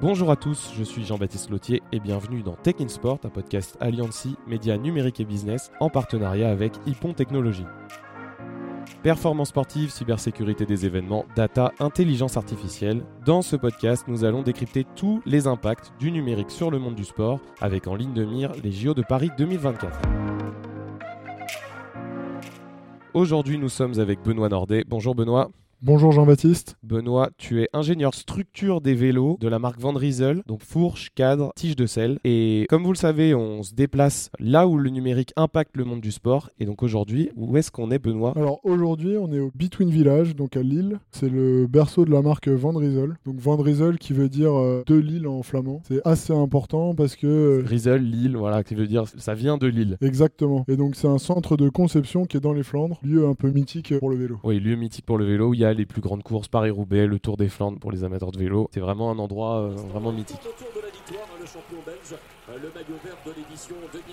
Bonjour à tous, je suis Jean-Baptiste Lautier et bienvenue dans Tech in Sport, un podcast Alliancy, médias numériques et business en partenariat avec Hippon Technologies. Performance sportive, cybersécurité des événements, data, intelligence artificielle. Dans ce podcast, nous allons décrypter tous les impacts du numérique sur le monde du sport avec en ligne de mire les JO de Paris 2024. Aujourd'hui, nous sommes avec Benoît Nordet. Bonjour Benoît. Bonjour Jean-Baptiste. Benoît, tu es ingénieur structure des vélos de la marque Van Riesel, donc fourche, cadre, tige de sel. Et comme vous le savez, on se déplace là où le numérique impacte le monde du sport. Et donc aujourd'hui, où est-ce qu'on est Benoît? Alors aujourd'hui, on est au Between Village, donc à Lille. C'est le berceau de la marque Van Riesel. Donc Van Riesel qui veut dire euh, de Lille en flamand. C'est assez important parce que... euh, Riesel, Lille, voilà, qui veut dire ça vient de Lille. Exactement. Et donc c'est un centre de conception qui est dans les Flandres, lieu un peu mythique pour le vélo. Oui, lieu mythique pour le vélo où il y a les plus grandes courses Paris-Roubaix, le Tour des Flandres pour les amateurs de vélo. C'est vraiment un endroit euh, vraiment mythique.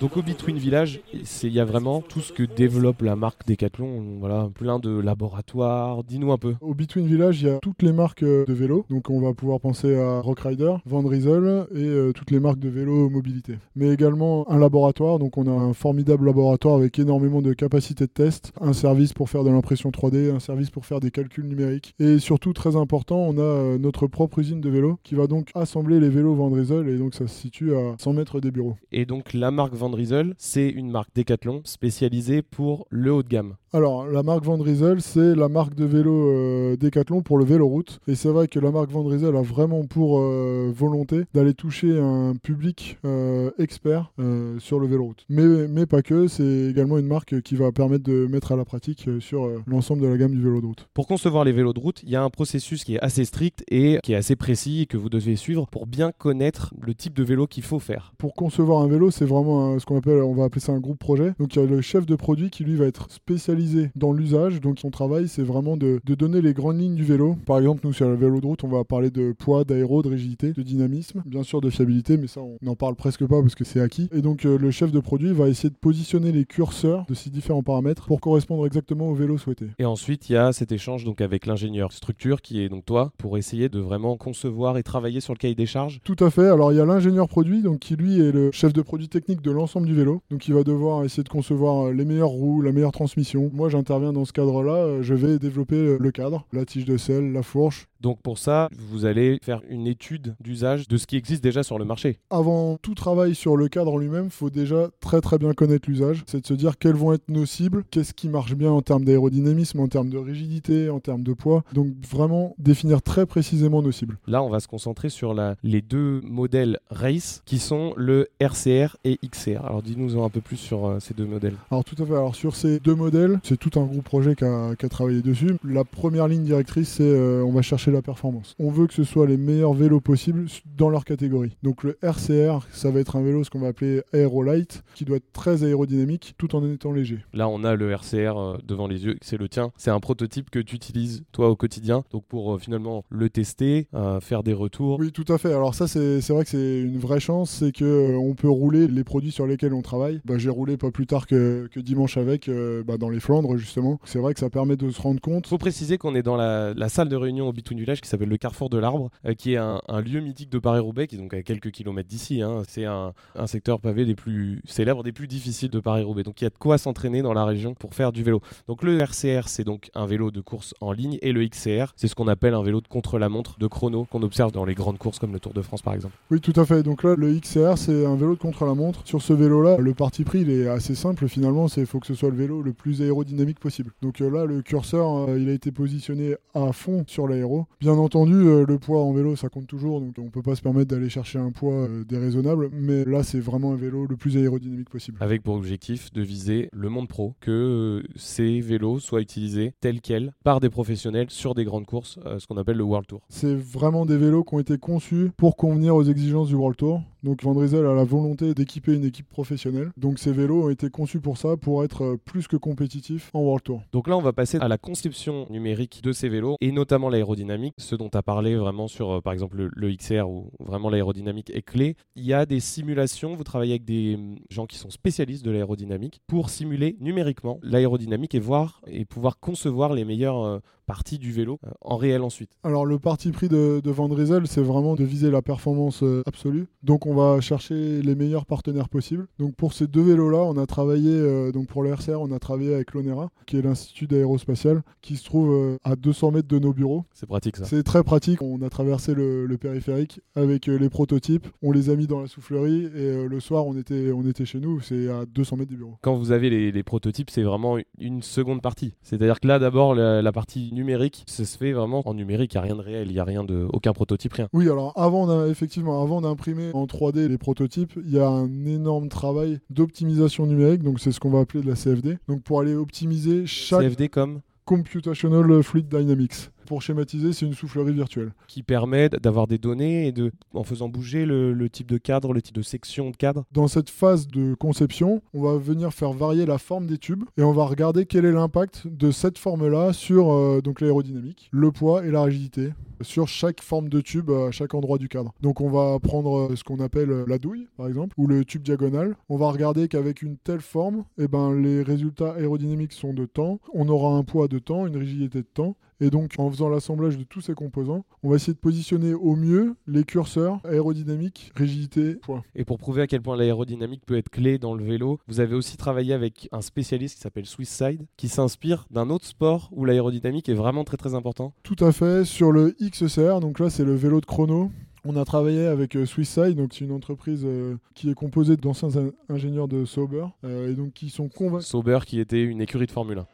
Donc au Between Village, c'est- il y a vraiment tout ce que développe la marque Decathlon. Voilà, plein de laboratoires. Dis-nous un peu. Au Between Village, il y a toutes les marques euh, de vélo. Donc on va pouvoir penser à Rockrider, Van Riesel et euh, toutes les marques de vélo mobilité. Mais également un laboratoire. Donc on a un formidable laboratoire avec énormément de capacités de test, un service pour faire de l'impression 3D, un service pour faire des calculs numériques. Et surtout, très important, on a euh, notre propre usine de vélo qui va donc assembler les vélos Van Riesel. Et donc ça se situe à 100 mètres des bureaux. Et donc la marque Van Riesel, c'est une marque Decathlon spécialisée pour le haut de gamme. Alors, la marque Van Riesel, c'est la marque de vélo euh, Decathlon pour le vélo route. Et c'est vrai que la marque Van Riesel a vraiment pour euh, volonté d'aller toucher un public euh, expert euh, sur le vélo route. Mais, mais pas que, c'est également une marque qui va permettre de mettre à la pratique sur l'ensemble de la gamme du vélo de route. Pour concevoir les vélos de route, il y a un processus qui est assez strict et qui est assez précis et que vous devez suivre pour bien connaître le type de vélo qu'il faut faire. Pour concevoir un vélo, c'est vraiment un- ce qu'on appelle, on va appeler ça un groupe projet. Donc il y a le chef de produit qui lui va être spécialisé dans l'usage. Donc son travail, c'est vraiment de, de donner les grandes lignes du vélo. Par exemple, nous sur le vélo de route, on va parler de poids, d'aéro, de rigidité, de dynamisme, bien sûr de fiabilité, mais ça on n'en parle presque pas parce que c'est acquis. Et donc euh, le chef de produit va essayer de positionner les curseurs de ces différents paramètres pour correspondre exactement au vélo souhaité. Et ensuite, il y a cet échange donc avec l'ingénieur structure qui est donc toi pour essayer de vraiment concevoir et travailler sur le cahier des charges. Tout à fait. Alors il y a l'ingénieur produit, donc qui lui est le chef de produit technique de l'ensemble du vélo. Donc il va devoir essayer de concevoir euh, les meilleures roues, la meilleure transmission. Moi j'interviens dans ce cadre-là. euh, Je vais développer le cadre, la tige de sel, la fourche. Donc pour ça, vous allez faire une étude d'usage de ce qui existe déjà sur le marché. Avant tout travail sur le cadre en lui-même, faut déjà très très bien connaître l'usage. C'est de se dire quelles vont être nos cibles, qu'est-ce qui marche bien en termes d'aérodynamisme, en termes de rigidité, en termes de poids. Donc vraiment définir très précisément nos cibles. Là, on va se concentrer sur la- les deux modèles race qui sont le RCR et XCR. Alors dis-nous un peu plus sur euh, ces deux modèles. Alors tout à fait. Alors sur ces deux modèles, c'est tout un groupe projet qui a, qui a travaillé dessus. La première ligne directrice, c'est euh, on va chercher la performance. On veut que ce soit les meilleurs vélos possibles dans leur catégorie. Donc le RCR, ça va être un vélo ce qu'on va appeler aérolight, qui doit être très aérodynamique tout en étant léger. Là, on a le RCR euh, devant les yeux, c'est le tien. C'est un prototype que tu utilises toi au quotidien, donc pour euh, finalement le tester, euh, faire des retours. Oui, tout à fait. Alors ça, c'est vrai que c'est une vraie chance, c'est que euh, on peut rouler les produits sur lesquels on travaille. Bah, J'ai roulé pas plus tard que, que dimanche avec, bah, dans les Flandres justement. C'est vrai que ça permet de se rendre compte. faut préciser qu'on est dans la, la salle de réunion au Between Qui s'appelle le Carrefour de l'Arbre, euh, qui est un, lieu mythique de Paris-Roubaix, qui est donc à quelques kilomètres d'ici. hein. C'est un, un secteur pavé des plus célèbres, des plus difficiles de Paris-Roubaix. Donc il y a de quoi s'entraîner dans la région pour faire du vélo. Donc le RCR, c'est donc un vélo de course en ligne, et le XCR, c'est ce qu'on appelle un vélo de contre-la-montre, de chrono, qu'on observe dans les grandes courses comme le Tour de France par exemple. Oui, tout à fait. Donc là, le XCR, c'est un vélo de contre-la-montre. Sur ce vélo-là, le parti pris, il est assez simple finalement. C'est faut que ce soit le vélo le plus aérodynamique possible. Donc euh, là, le curseur, euh, il a été positionné à fond sur l'aéro. Bien entendu, euh, le poids en vélo, ça compte toujours. Donc on peut pas se permettre d'aller chercher un poids euh, déraisonnable. Mais là, c'est vraiment un vélo le plus aérodynamique possible. avec pour objectif de viser le monde pro, que euh, ces vélos soient utilisés tels quels par des professionnels sur des grandes courses, ce qu'on appelle le World Tour. C'est vraiment des vélos qui ont été conçus pour convenir aux exigences du World Tour. Donc Van a la volonté d'équiper une équipe professionnelle. Donc ces vélos ont été conçus pour ça, pour être euh, plus que compétitifs en World Tour. Donc là, on va passer à la conception numérique de ces vélos et notamment l'aérodynamique, ce dont tu as parlé vraiment sur, euh, par exemple, le, le XR où vraiment l'aérodynamique est clé. Il y a des simulations, vous travaillez avec des hum, gens qui sont spécialistes de l'aérodynamique pour simuler numériquement l'aérodynamique et voir et pouvoir concevoir les meilleurs euh, partie du vélo euh, en réel ensuite Alors le parti pris de, de Van Driesel, c'est vraiment de viser la performance euh, absolue. Donc on va chercher les meilleurs partenaires possibles. Donc pour ces deux vélos-là, on a travaillé, euh, donc pour le RCR, on a travaillé avec l'ONERA, qui est l'Institut d'aérospatial, qui se trouve à 200 mètres de nos bureaux. C'est pratique ça. C'est très pratique. On a traversé le, le périphérique avec les prototypes. On les a mis dans la soufflerie et le soir, on était, on était chez nous. C'est à 200 mètres du bureau. Quand vous avez les, les prototypes, c'est vraiment une seconde partie. C'est-à-dire que là, d'abord, la, la partie numérique, ça se fait vraiment en numérique. Il n'y a rien de réel, il n'y a rien de, aucun prototype, rien. Oui, alors avant, effectivement, avant d'imprimer en 3D les prototypes, il y a un énorme travail d'optimisation numérique. Donc c'est ce qu'on va appeler de la CFD. Donc pour aller optimiser chaque CFD comme Computational Fluid Dynamics. Pour schématiser, c'est une soufflerie virtuelle. qui permet d'avoir des données et de, en faisant bouger le, le type de cadre, le type de section de cadre. Dans cette phase de conception, on va venir faire varier la forme des tubes et on va regarder quel est l'impact de cette forme-là sur euh, donc l'aérodynamique, le poids et la rigidité sur chaque forme de tube à chaque endroit du cadre. Donc on va prendre euh, ce qu'on appelle euh, la douille par exemple ou le tube diagonal. On va regarder qu'avec une telle forme, eh ben, les résultats aérodynamiques sont de temps, on aura un poids de temps, une rigidité de temps et donc, en faisant l'assemblage de tous ces composants, on va essayer de positionner au mieux les curseurs aérodynamique, rigidité, poids. Et pour prouver à quel point l'aérodynamique peut être clé dans le vélo, vous avez aussi travaillé avec un spécialiste qui s'appelle Swisside, qui s'inspire d'un autre sport où l'aérodynamique est vraiment très très important. Tout à fait. Sur le XCR, donc là, c'est le vélo de chrono. On a travaillé avec euh, Swisside, donc c'est une entreprise euh, qui est composée d'anciens in- ingénieurs de Sauber, euh, et donc qui sont convaincus Sauber qui était une écurie de Formule 1.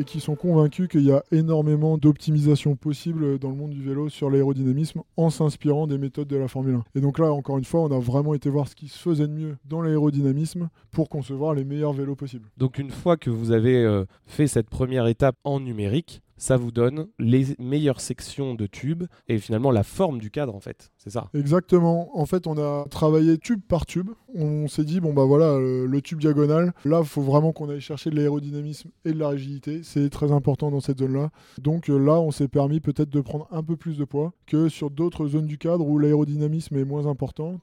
et qui sont convaincus qu'il y a énormément d'optimisation possible dans le monde du vélo sur l'aérodynamisme en s'inspirant des méthodes de la Formule 1. Et donc là, encore une fois, on a vraiment été voir ce qui se faisait de mieux dans l'aérodynamisme pour concevoir les meilleurs vélos possibles. Donc une fois que vous avez fait cette première étape en numérique, ça vous donne les meilleures sections de tubes et finalement la forme du cadre en fait. C'est ça. Exactement. En fait, on a travaillé tube par tube. On s'est dit, bon, bah voilà, le, le tube diagonal, là, il faut vraiment qu'on aille chercher de l'aérodynamisme et de la rigidité. C'est très important dans cette zone-là. Donc euh, là, on s'est permis peut-être de prendre un peu plus de poids que sur d'autres zones du cadre où l'aérodynamisme est moins important.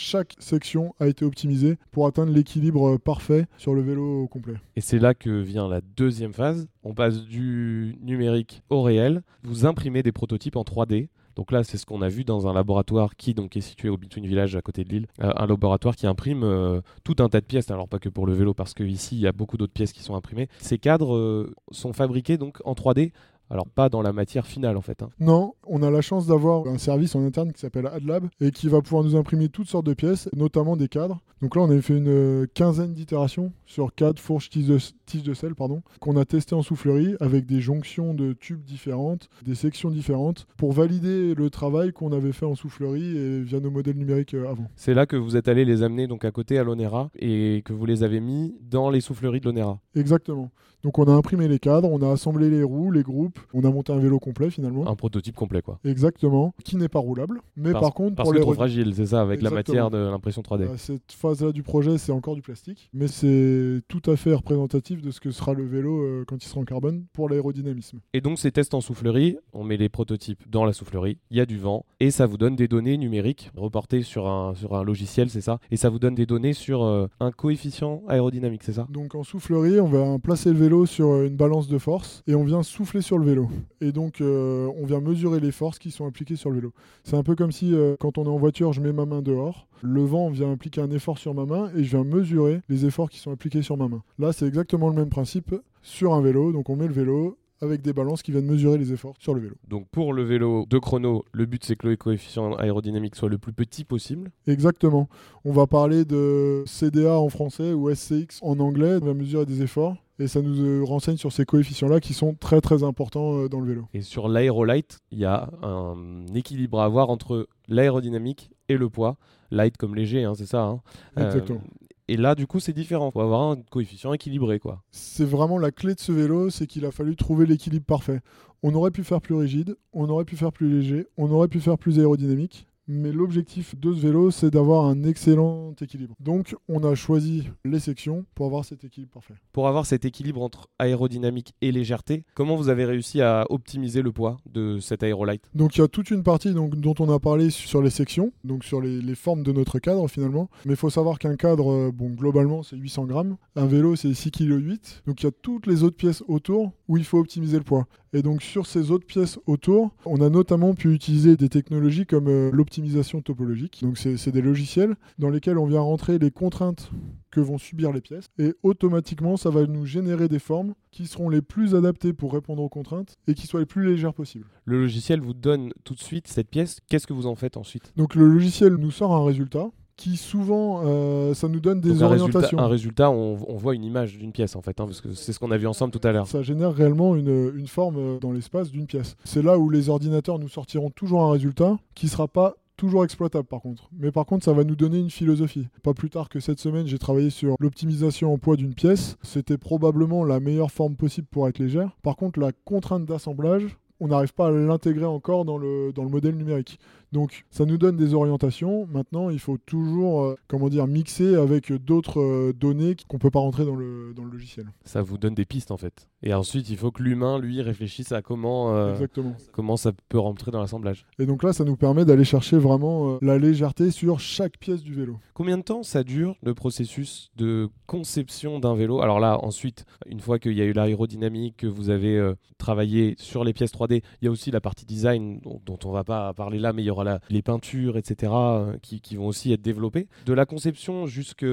Chaque section a été optimisée pour atteindre l'équilibre euh, parfait sur le vélo complet. Et c'est là que vient la deuxième phase. On passe du numérique au réel. Vous imprimez des prototypes en 3D. Donc là, c'est ce qu'on a vu dans un laboratoire qui donc est situé au Between Village à côté de Lille. Euh, un laboratoire qui imprime euh, tout un tas de pièces. Alors pas que pour le vélo, parce qu'ici il y a beaucoup d'autres pièces qui sont imprimées. Ces cadres sont fabriqués donc en 3D. Alors pas dans la matière finale en fait. hein. Non, on a la chance d'avoir un service en interne qui s'appelle AdLab et qui va pouvoir nous imprimer toutes sortes de pièces, notamment des cadres. Donc là, on a fait une euh, quinzaine d'itérations sur cadres, fourches, tiges de, tiges de sel, pardon, qu'on a testé en soufflerie avec des jonctions de tubes différentes, des sections différentes, pour valider le travail qu'on avait fait en soufflerie et via nos modèles numériques euh, avant. C'est là que vous êtes allé les amener donc à côté à l'Onera et que vous les avez mis dans les souffleries de l'Onera. Exactement. Donc on a imprimé les cadres, on a assemblé les roues, les groupes, on a monté un vélo complet finalement. Un prototype complet quoi. Exactement, qui n'est pas roulable, mais par contre Parce pour que les trop fragile, c'est ça, avec la matière de l'impression 3D. À cette phase-là du projet, c'est encore du plastique, mais c'est tout à fait représentatif de ce que sera le vélo euh, quand il sera en carbone pour l'aérodynamisme. Et donc ces tests en soufflerie, on met les prototypes dans la soufflerie, il y a du vent, et ça vous donne des données numériques reportées sur un, sur un logiciel, c'est ça? Et ça vous donne des données sur euh, un coefficient aérodynamique, c'est ça? Donc en soufflerie, on va placer le vélo sur euh, une balance de force et on vient souffler sur le vélo. Et donc euh, on vient mesurer les forces qui sont appliquées sur le vélo. C'est un peu comme si euh, quand on est en voiture, je mets ma main dehors, le vent vient appliquer un effort sur ma main et je viens mesurer les efforts qui sont appliqués sur ma main. Là, c'est exactement le même principe sur un vélo. Donc on met le vélo avec des balances qui viennent mesurer les efforts sur le vélo. Donc pour le vélo de chrono, le but c'est que le coefficient aérodynamique soit le plus petit possible. Exactement. On va parler de CDA en français ou SCX en anglais. On va mesurer des efforts et ça nous euh, renseigne sur ces coefficients-là qui sont très très importants euh, dans le vélo. Et sur l'aérolight, il y a un équilibre à avoir entre l'aérodynamique et le poids. Light comme léger, hein, c'est ça. hein. Euh, Exactement. Et là, du coup, c'est différent. Il faut avoir un coefficient équilibré, quoi. C'est vraiment la clé de ce vélo, c'est qu'il a fallu trouver l'équilibre parfait. On aurait pu faire plus rigide, on aurait pu faire plus léger, on aurait pu faire plus aérodynamique, mais l'objectif de ce vélo, c'est d'avoir un excellent équilibre. Donc, on a choisi les sections pour avoir cet équilibre parfait. Pour avoir cet équilibre entre aérodynamique et légèreté, comment vous avez réussi à optimiser le poids de cet aérolight Donc, il y a toute une partie donc, dont on a parlé sur les sections, donc sur les, les formes de notre cadre finalement. Mais il faut savoir qu'un cadre, euh, bon, globalement, c'est 800 grammes. Un vélo, c'est 6,8 kg. Donc, il y a toutes les autres pièces autour où il faut optimiser le poids. Et donc sur ces autres pièces autour, on a notamment pu utiliser des technologies comme euh, l'optimisation topologique. Donc c'est des logiciels dans lesquels on vient rentrer les contraintes que vont subir les pièces et automatiquement ça va nous générer des formes qui seront les plus adaptées pour répondre aux contraintes et qui soient les plus légères possibles. Le logiciel vous donne tout de suite cette pièce, qu'est-ce que vous en faites ensuite? Donc le logiciel nous sort un résultat qui souvent, euh, ça nous donne des Donc un orientations. résultat, un résultat, on, on voit une image d'une pièce en fait, hein, parce que c'est ce qu'on a vu ensemble tout à l'heure. Ça génère réellement une, une forme euh, dans l'espace d'une pièce. C'est là où les ordinateurs nous sortiront toujours un résultat qui ne sera pas toujours exploitable par contre. Mais par contre, ça va nous donner une philosophie. Pas plus tard que cette semaine, j'ai travaillé sur l'optimisation en poids d'une pièce. C'était probablement la meilleure forme possible pour être légère. Par contre, la contrainte d'assemblage, on n'arrive pas à l'intégrer encore dans le, dans le modèle numérique. Donc ça nous donne des orientations. Maintenant, il faut toujours euh, comment dire, mixer avec d'autres euh, données qu'on ne peut pas rentrer dans le, dans le logiciel. Ça vous donne des pistes en fait. Et ensuite, il faut que l'humain, lui, réfléchisse à comment, euh, Exactement. comment ça peut rentrer dans l'assemblage. Et donc là, ça nous permet d'aller chercher vraiment la légèreté sur chaque pièce du vélo. Combien de temps ça dure le processus de conception d'un vélo? Alors là, ensuite, une fois qu'il y a eu l'aérodynamique, que vous avez travaillé sur les pièces 3D, il y a aussi la partie design dont, dont on va pas parler là, mais il y aura les peintures, etc., euh, qui, vont aussi être développées. De la conception jusqu'à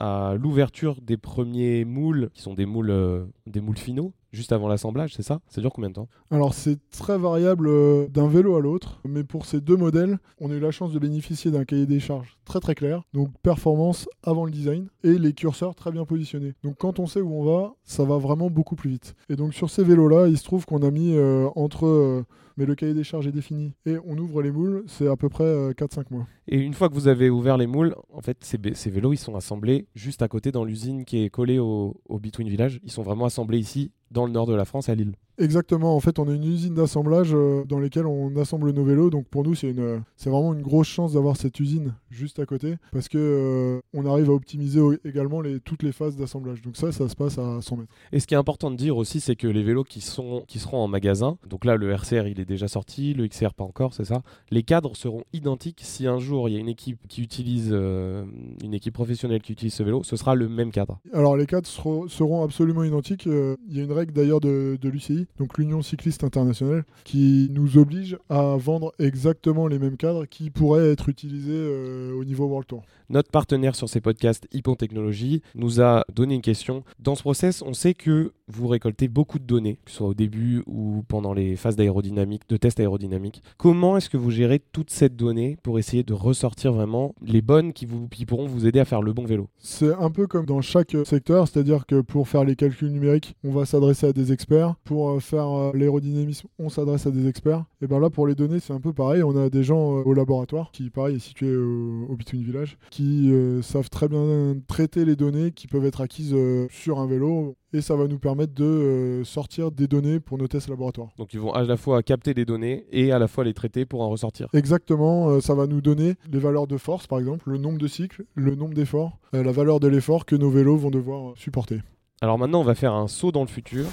l'ouverture des premiers moules, qui sont des euh, des moules finaux, juste avant l'assemblage, c'est ça? Ça dure combien de temps? Alors c'est très variable euh, d'un vélo à l'autre, mais pour ces deux modèles, on a eu la chance de bénéficier d'un cahier des charges très très clair, donc performance avant le design, et les curseurs très bien positionnés. Donc quand on sait où on va, ça va vraiment beaucoup plus vite. Et donc sur ces vélos-là, il se trouve qu'on a mis euh, entre... euh, mais le cahier des charges est défini, et on ouvre les moules, c'est à peu près euh, 4-5 mois. Et une fois que vous avez ouvert les moules, en fait, ces vélos, ils sont assemblés juste à côté dans l'usine qui est collée au, au Between Village. Ils sont vraiment assemblés ici, dans le nord de la France, à Lille. Exactement, en fait on a une usine d'assemblage euh, dans laquelle on assemble nos vélos, donc pour nous c'est une, c'est vraiment une grosse chance d'avoir cette usine juste à côté, parce que euh, on arrive à optimiser également les, toutes les phases d'assemblage. Donc ça, ça se passe à 100 mètres. Et ce qui est important de dire aussi, c'est que les vélos qui, sont, qui seront en magasin, donc là le RCR il est déjà sorti, le XR pas encore, c'est ça, les cadres seront identiques. Si un jour il y a une équipe qui utilise, euh, une équipe professionnelle qui utilise ce vélo, ce sera le même cadre. Alors les cadres seront, seront absolument identiques. Il y a une règle d'ailleurs de, de l'UCI, donc l'Union cycliste internationale, qui nous oblige à vendre exactement les mêmes cadres qui pourraient être utilisés euh, au niveau World Tour. Notre partenaire sur ces podcasts, Hippon Technologies, nous a donné une question. Dans ce process, on sait que vous récoltez beaucoup de données, que ce soit au début ou pendant les phases d'aérodynamique, de tests aérodynamiques. Comment est-ce que vous gérez toute cette donnée pour essayer de ressortir vraiment les bonnes qui, vous, qui pourront vous aider à faire le bon vélo? C'est un peu comme dans chaque secteur, c'est-à-dire que pour faire les calculs numériques, on va s'adresser à des experts. Pour euh, faire euh, l'aérodynamisme, on s'adresse à des experts. Et bien là, pour les données, c'est un peu pareil. On a des gens euh, au laboratoire qui, pareil, est situé au, au Between Village, qui euh, savent très bien traiter les données qui peuvent être acquises euh, sur un vélo. Et ça va nous permettre de euh, sortir des données pour nos tests laboratoires. Donc ils vont à la fois capter des données et à la fois les traiter pour en ressortir. Exactement, euh, ça va nous donner les valeurs de force, par exemple, le nombre de cycles, le nombre d'efforts, euh, la valeur de l'effort que nos vélos vont devoir euh, supporter. Alors maintenant, on va faire un saut dans le futur.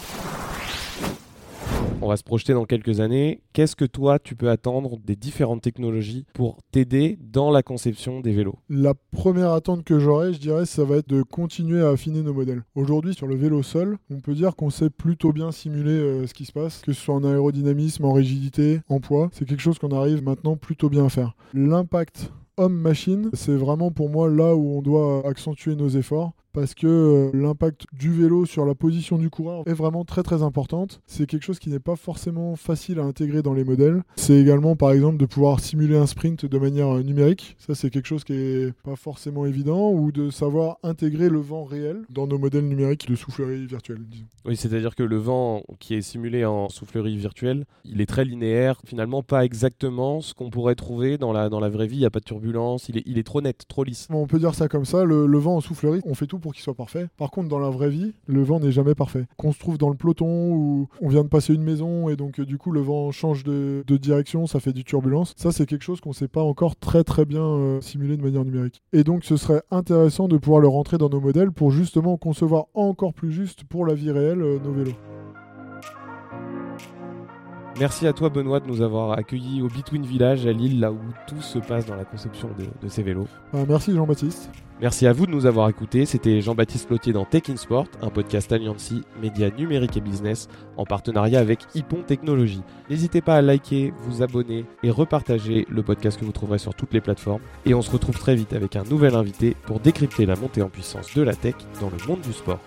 On va se projeter dans quelques années. Qu'est-ce que toi, tu peux attendre des différentes technologies pour t'aider dans la conception des vélos? La première attente que j'aurais, je dirais, ça va être de continuer à affiner nos modèles. Aujourd'hui, sur le vélo seul, on peut dire qu'on sait plutôt bien simuler euh, ce qui se passe, que ce soit en aérodynamisme, en rigidité, en poids. C'est quelque chose qu'on arrive maintenant plutôt bien à faire. L'impact homme-machine, c'est vraiment pour moi là où on doit accentuer nos efforts parce que euh, l'impact du vélo sur la position du coureur est vraiment très très importante. C'est quelque chose qui n'est pas forcément facile à intégrer dans les modèles. C'est également par exemple de pouvoir simuler un sprint de manière euh, numérique. Ça c'est quelque chose qui est pas forcément évident ou de savoir intégrer le vent réel dans nos modèles numériques de soufflerie virtuelle. disons. Oui, c'est-à-dire que le vent qui est simulé en soufflerie virtuelle, il est très linéaire, finalement pas exactement ce qu'on pourrait trouver dans la, dans la vraie vie, il n'y a pas de turbulence, il est, il est trop net, trop lisse. On peut dire ça comme ça, le, le vent en soufflerie, on fait tout pour qu'il soit parfait. Par contre, dans la vraie vie, le vent n'est jamais parfait. Qu'on se trouve dans le peloton ou on vient de passer une maison et donc euh, du coup le vent change de, direction, ça fait du turbulence. Ça, c'est quelque chose qu'on ne sait pas encore très très bien euh, simuler de manière numérique. Et donc, ce serait intéressant de pouvoir le rentrer dans nos modèles pour justement concevoir encore plus juste pour la vie réelle euh, nos vélos. Merci à toi Benoît de nous avoir accueillis au Between Village à Lille, là où tout se passe dans la conception de, ces vélos. Merci Jean-Baptiste. Merci à vous de nous avoir écoutés. C'était Jean-Baptiste Plotier dans Tech in Sport, un podcast Alliancy, média numérique et business, en partenariat avec Hippon Technologies. N'hésitez pas à liker, vous abonner et repartager le podcast que vous trouverez sur toutes les plateformes. Et on se retrouve très vite avec un nouvel invité pour décrypter la montée en puissance de la tech dans le monde du sport.